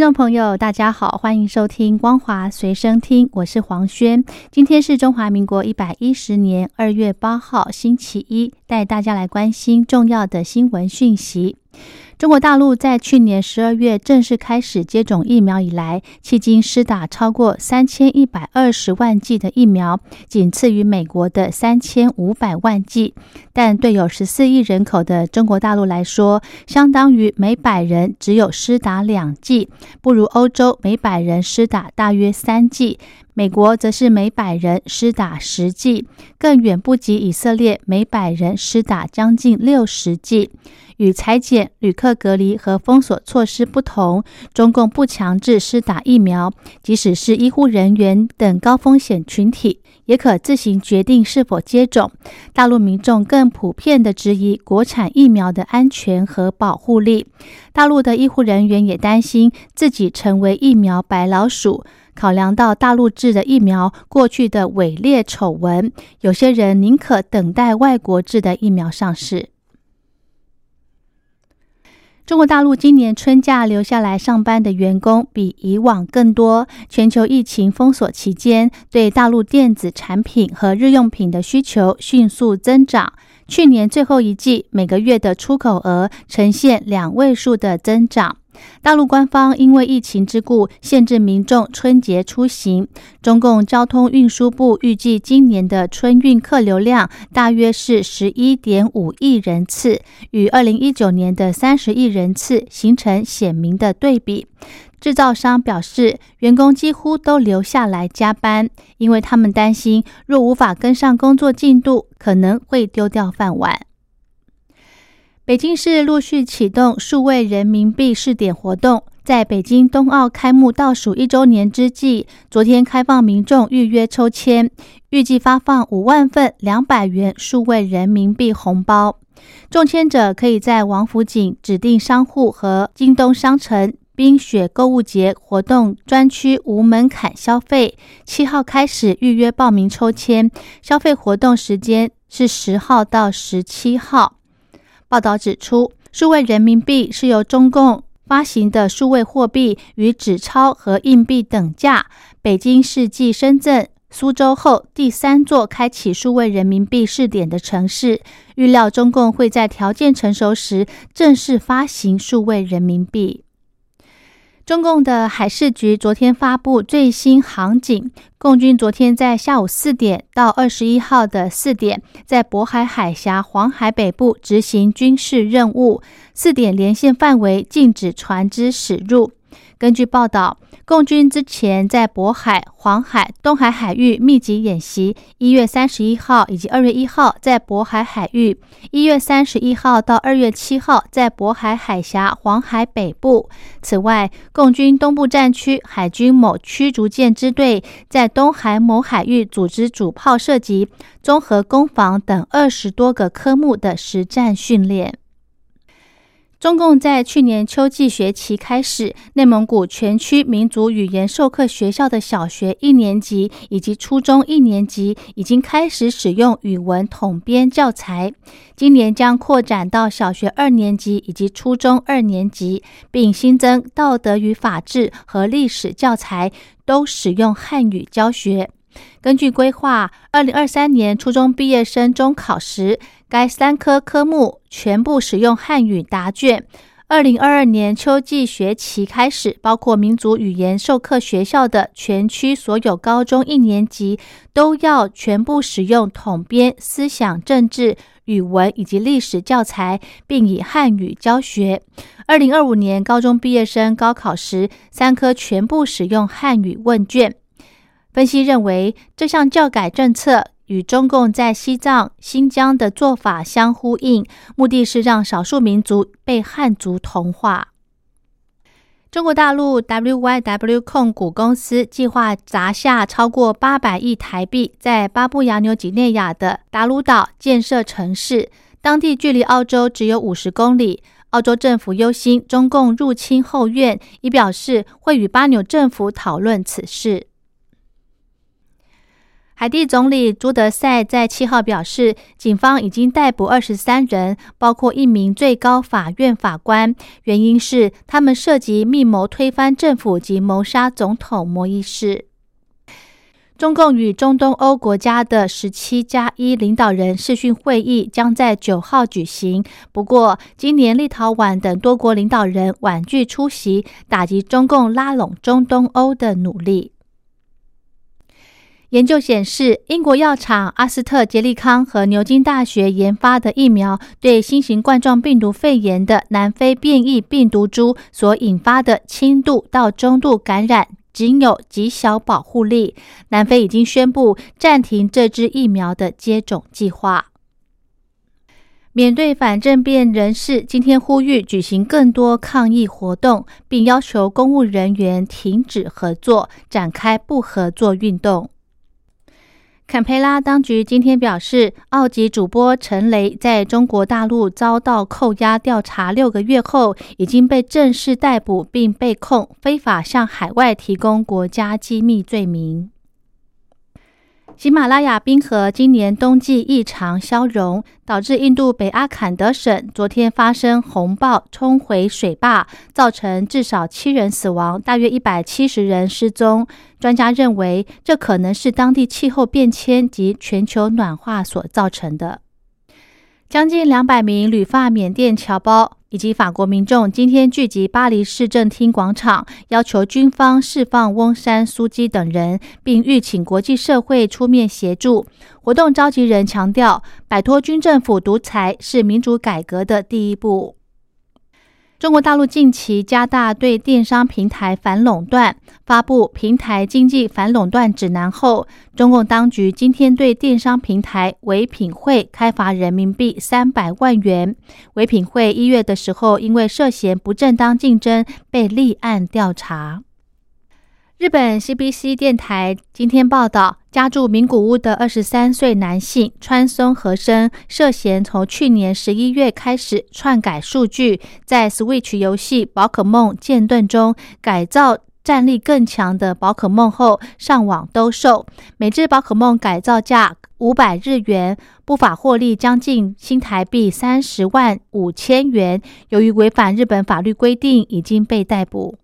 听众朋友，大家好，欢迎收听光华随身听，我是黄轩。今天是中华民国一百一十年二月八号，星期一，带大家来关心重要的新闻讯息。中国大陆在去年十二月正式开始接种疫苗以来，迄今施打超过三千一百二十万剂的疫苗，仅次于美国的三千五百万剂。但对有十四亿人口的中国大陆来说，相当于每百人只有施打两剂，不如欧洲每百人施打大约三剂。美国则是每百人施打十剂，更远不及以色列每百人施打将近六十剂。与裁减、旅客隔离和封锁措施不同，中共不强制施打疫苗，即使是医护人员等高风险群体，也可自行决定是否接种。大陆民众更普遍的质疑国产疫苗的安全和保护力。大陆的医护人员也担心自己成为疫苗白老鼠。考量到大陆制的疫苗过去的伪劣丑闻，有些人宁可等待外国制的疫苗上市。中国大陆今年春假留下来上班的员工比以往更多。全球疫情封锁期间，对大陆电子产品和日用品的需求迅速增长。去年最后一季，每个月的出口额呈现两位数的增长。大陆官方因为疫情之故，限制民众春节出行。中共交通运输部预计，今年的春运客流量大约是十一点五亿人次，与二零一九年的三十亿人次形成鲜明的对比。制造商表示，员工几乎都留下来加班，因为他们担心，若无法跟上工作进度，可能会丢掉饭碗。北京市陆续启动数位人民币试点活动，在北京冬奥开幕倒数一周年之际，昨天开放民众预约抽签，预计发放五万份两百元数位人民币红包。中签者可以在王府井指定商户和京东商城冰雪购物节活动专区无门槛消费。七号开始预约报名抽签，消费活动时间是十号到十七号。报道指出，数位人民币是由中共发行的数位货币，与纸钞和硬币等价。北京是继深圳、苏州后第三座开启数位人民币试点的城市。预料中共会在条件成熟时正式发行数位人民币。中共的海事局昨天发布最新航警，共军昨天在下午四点到二十一号的四点，在渤海海峡、黄海北部执行军事任务。四点连线范围禁止船只驶入。根据报道。共军之前在渤海、黄海、东海海域密集演习，一月三十一号以及二月一号在渤海海域，一月三十一号到二月七号在渤海海峡、黄海北部。此外，共军东部战区海军某驱逐舰支队在东海某海域组织主炮射击、综合攻防等二十多个科目的实战训练。中共在去年秋季学期开始，内蒙古全区民族语言授课学校的小学一年级以及初中一年级已经开始使用语文统编教材。今年将扩展到小学二年级以及初中二年级，并新增道德与法治和历史教材，都使用汉语教学。根据规划，二零二三年初中毕业生中考时，该三科科目全部使用汉语答卷。二零二二年秋季学期开始，包括民族语言授课学校的全区所有高中一年级都要全部使用统编思想政治、语文以及历史教材，并以汉语教学。二零二五年高中毕业生高考时，三科全部使用汉语问卷。分析认为，这项教改政策与中共在西藏、新疆的做法相呼应，目的是让少数民族被汉族同化。中国大陆 WYW 控股公司计划砸下超过八百亿台币，在巴布亚纽几内亚的达鲁岛建设城市，当地距离澳洲只有五十公里。澳洲政府忧心中共入侵后院，已表示会与巴纽政府讨论此事。海地总理朱德赛在七号表示，警方已经逮捕二十三人，包括一名最高法院法官，原因是他们涉及密谋推翻政府及谋杀总统摩伊士。中共与中东欧国家的十七加一领导人视讯会议将在九号举行，不过今年立陶宛等多国领导人婉拒出席，打击中共拉拢中东欧的努力。研究显示，英国药厂阿斯特捷利康和牛津大学研发的疫苗，对新型冠状病毒肺炎的南非变异病毒株所引发的轻度到中度感染，仅有极小保护力。南非已经宣布暂停这支疫苗的接种计划。面对反政变人士今天呼吁举行更多抗议活动，并要求公务人员停止合作，展开不合作运动。坎培拉当局今天表示，澳籍主播陈雷在中国大陆遭到扣押调查六个月后，已经被正式逮捕，并被控非法向海外提供国家机密罪名。喜马拉雅冰河今年冬季异常消融，导致印度北阿坎德省昨天发生洪暴冲毁水坝，造成至少七人死亡，大约一百七十人失踪。专家认为，这可能是当地气候变迁及全球暖化所造成的。将近两百名旅发缅甸侨胞。以及法国民众今天聚集巴黎市政厅广场，要求军方释放翁山苏基等人，并欲请国际社会出面协助。活动召集人强调，摆脱军政府独裁是民主改革的第一步。中国大陆近期加大对电商平台反垄断，发布平台经济反垄断指南后，中共当局今天对电商平台唯品会开罚人民币三百万元。唯品会一月的时候，因为涉嫌不正当竞争，被立案调查。日本 CBC 电台今天报道，家住名古屋的二十三岁男性川松和生涉嫌从去年十一月开始篡改数据，在 Switch 游戏宝可梦剑盾中改造战力更强的宝可梦后上网兜售，每只宝可梦改造价五百日元，不法获利将近新台币三十万五千元。由于违反日本法律规定，已经被逮捕。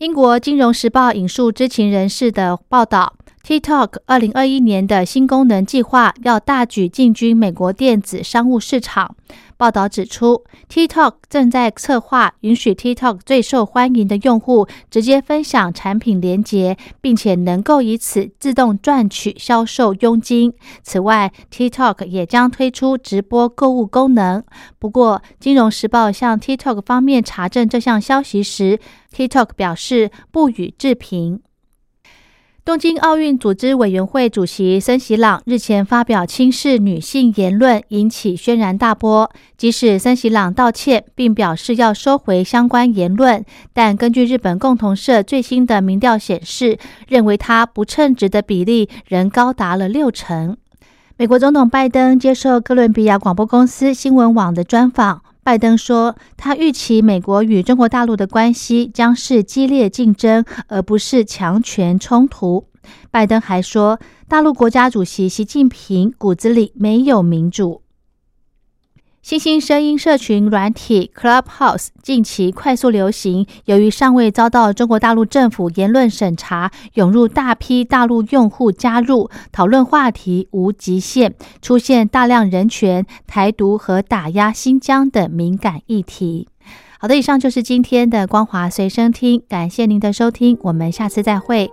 英国金融时报引述知情人士的报道。，TikTok 二零二一年的新功能计划要大举进军美国电子商务市场。报道指出，TikTok 正在策划允许 TikTok 最受欢迎的用户直接分享产品链接，并且能够以此自动赚取销售佣金。此外，TikTok 也将推出直播购物功能。不过，《金融时报》向 TikTok 方面查证这项消息时，TikTok 表示不予置评。东京奥运组织委员会主席森喜朗日前发表轻视女性言论，引起轩然大波。即使森喜朗道歉，并表示要收回相关言论，但根据日本共同社最新的民调显示，认为他不称职的比例仍高达了六成。美国总统拜登接受哥伦比亚广播公司新闻网的专访。拜登说，他预期美国与中国大陆的关系将是激烈竞争，而不是强权冲突。拜登还说，大陆国家主席习近平骨子里没有民主。新兴声音社群软体 Clubhouse 近期快速流行，由于尚未遭到中国大陆政府言论审查，涌入大批大陆用户加入，讨论话题无极限，出现大量人权、台独和打压新疆等敏感议题。好的，以上就是今天的光华随身听，感谢您的收听，我们下次再会。